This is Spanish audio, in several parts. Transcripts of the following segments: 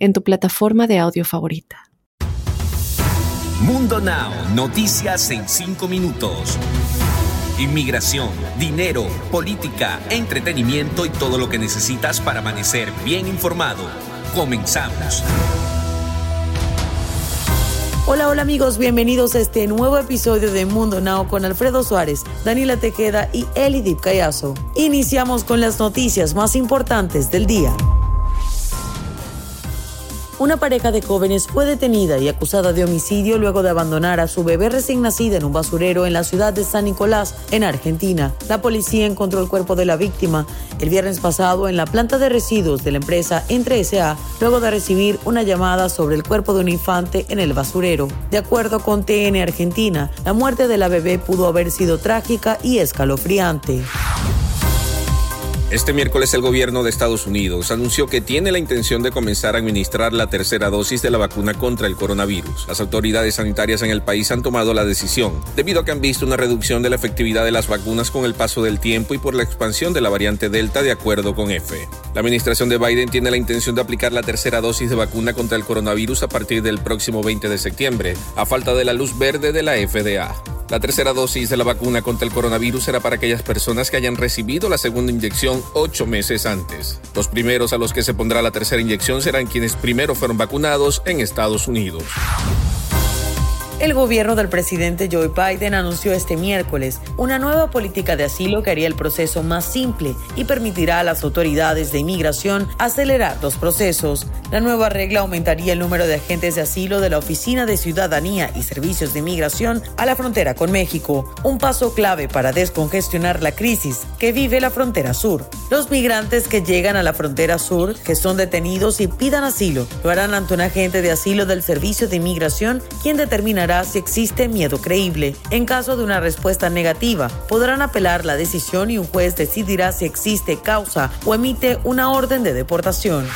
en tu plataforma de audio favorita. Mundo Now, noticias en 5 minutos. Inmigración, dinero, política, entretenimiento y todo lo que necesitas para amanecer bien informado. Comenzamos. Hola, hola amigos, bienvenidos a este nuevo episodio de Mundo Now con Alfredo Suárez, Daniela Tejeda y Elidip Cayazo. Iniciamos con las noticias más importantes del día. Una pareja de jóvenes fue detenida y acusada de homicidio luego de abandonar a su bebé recién nacida en un basurero en la ciudad de San Nicolás, en Argentina. La policía encontró el cuerpo de la víctima el viernes pasado en la planta de residuos de la empresa Entre SA, luego de recibir una llamada sobre el cuerpo de un infante en el basurero. De acuerdo con TN Argentina, la muerte de la bebé pudo haber sido trágica y escalofriante. Este miércoles el gobierno de Estados Unidos anunció que tiene la intención de comenzar a administrar la tercera dosis de la vacuna contra el coronavirus. Las autoridades sanitarias en el país han tomado la decisión debido a que han visto una reducción de la efectividad de las vacunas con el paso del tiempo y por la expansión de la variante Delta de acuerdo con EFE. La administración de Biden tiene la intención de aplicar la tercera dosis de vacuna contra el coronavirus a partir del próximo 20 de septiembre, a falta de la luz verde de la FDA. La tercera dosis de la vacuna contra el coronavirus será para aquellas personas que hayan recibido la segunda inyección ocho meses antes. Los primeros a los que se pondrá la tercera inyección serán quienes primero fueron vacunados en Estados Unidos. El gobierno del presidente Joe Biden anunció este miércoles una nueva política de asilo que haría el proceso más simple y permitirá a las autoridades de inmigración acelerar los procesos. La nueva regla aumentaría el número de agentes de asilo de la Oficina de Ciudadanía y Servicios de Inmigración a la frontera con México, un paso clave para descongestionar la crisis que vive la frontera sur. Los migrantes que llegan a la frontera sur, que son detenidos y pidan asilo, lo harán ante un agente de asilo del Servicio de Inmigración, quien determinará si existe miedo creíble. En caso de una respuesta negativa, podrán apelar la decisión y un juez decidirá si existe causa o emite una orden de deportación.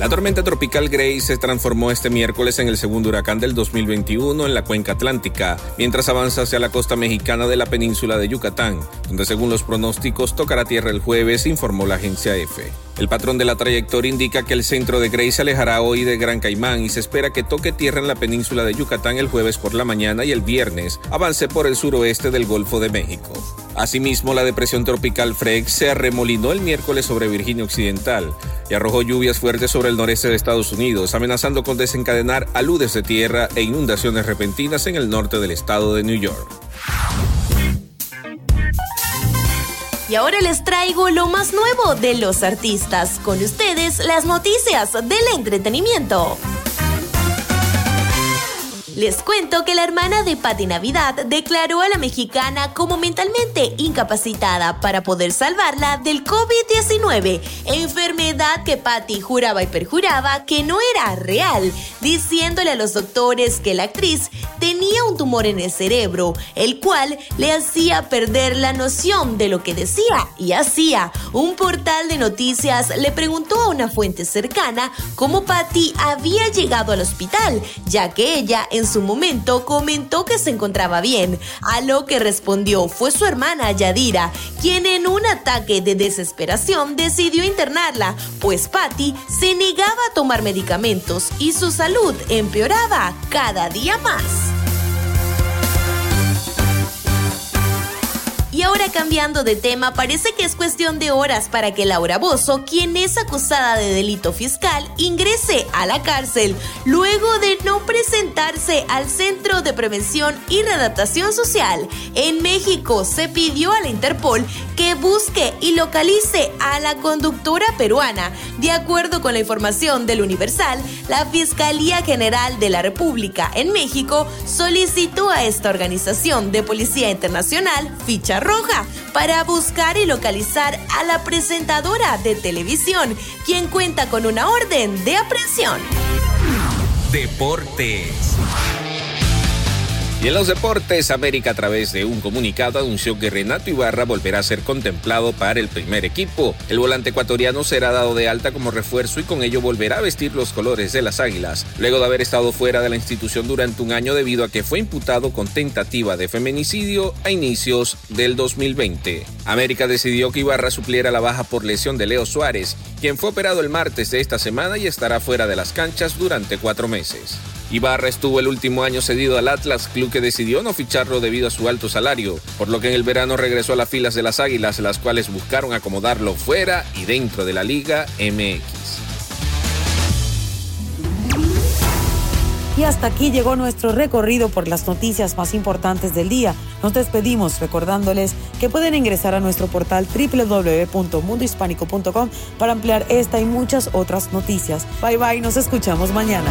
La tormenta tropical Grace se transformó este miércoles en el segundo huracán del 2021 en la cuenca atlántica, mientras avanza hacia la costa mexicana de la península de Yucatán, donde según los pronósticos tocará tierra el jueves, informó la agencia EFE. El patrón de la trayectoria indica que el centro de Grace se alejará hoy de Gran Caimán y se espera que toque tierra en la península de Yucatán el jueves por la mañana y el viernes avance por el suroeste del Golfo de México. Asimismo, la depresión tropical Fred se arremolinó el miércoles sobre Virginia Occidental y arrojó lluvias fuertes sobre el noreste de Estados Unidos, amenazando con desencadenar aludes de tierra e inundaciones repentinas en el norte del estado de New York. Y ahora les traigo lo más nuevo de los artistas. Con ustedes las noticias del entretenimiento. Les cuento que la hermana de Patti Navidad declaró a la mexicana como mentalmente incapacitada para poder salvarla del COVID-19, enfermedad que Patti juraba y perjuraba que no era real, diciéndole a los doctores que la actriz tenía un tumor en el cerebro, el cual le hacía perder la noción de lo que decía y hacía. Un portal de noticias le preguntó a una fuente cercana cómo Patti había llegado al hospital, ya que ella en su momento comentó que se encontraba bien, a lo que respondió fue su hermana Yadira, quien en un ataque de desesperación decidió internarla, pues Patty se negaba a tomar medicamentos y su salud empeoraba cada día más. Y ahora cambiando de tema, parece que es cuestión de horas para que Laura Bozo, quien es acusada de delito fiscal, ingrese a la cárcel luego de no al Centro de Prevención y Readaptación Social. En México se pidió a la Interpol que busque y localice a la conductora peruana. De acuerdo con la información del Universal, la Fiscalía General de la República en México solicitó a esta organización de policía internacional ficha roja para buscar y localizar a la presentadora de televisión, quien cuenta con una orden de aprehensión. Deportes. Y en los deportes, América a través de un comunicado anunció que Renato Ibarra volverá a ser contemplado para el primer equipo. El volante ecuatoriano será dado de alta como refuerzo y con ello volverá a vestir los colores de las Águilas, luego de haber estado fuera de la institución durante un año debido a que fue imputado con tentativa de feminicidio a inicios del 2020. América decidió que Ibarra supliera la baja por lesión de Leo Suárez, quien fue operado el martes de esta semana y estará fuera de las canchas durante cuatro meses. Ibarra estuvo el último año cedido al Atlas, club que decidió no ficharlo debido a su alto salario, por lo que en el verano regresó a las filas de las Águilas, las cuales buscaron acomodarlo fuera y dentro de la Liga MX. Y hasta aquí llegó nuestro recorrido por las noticias más importantes del día. Nos despedimos recordándoles que pueden ingresar a nuestro portal www.mundohispánico.com para ampliar esta y muchas otras noticias. Bye bye, nos escuchamos mañana.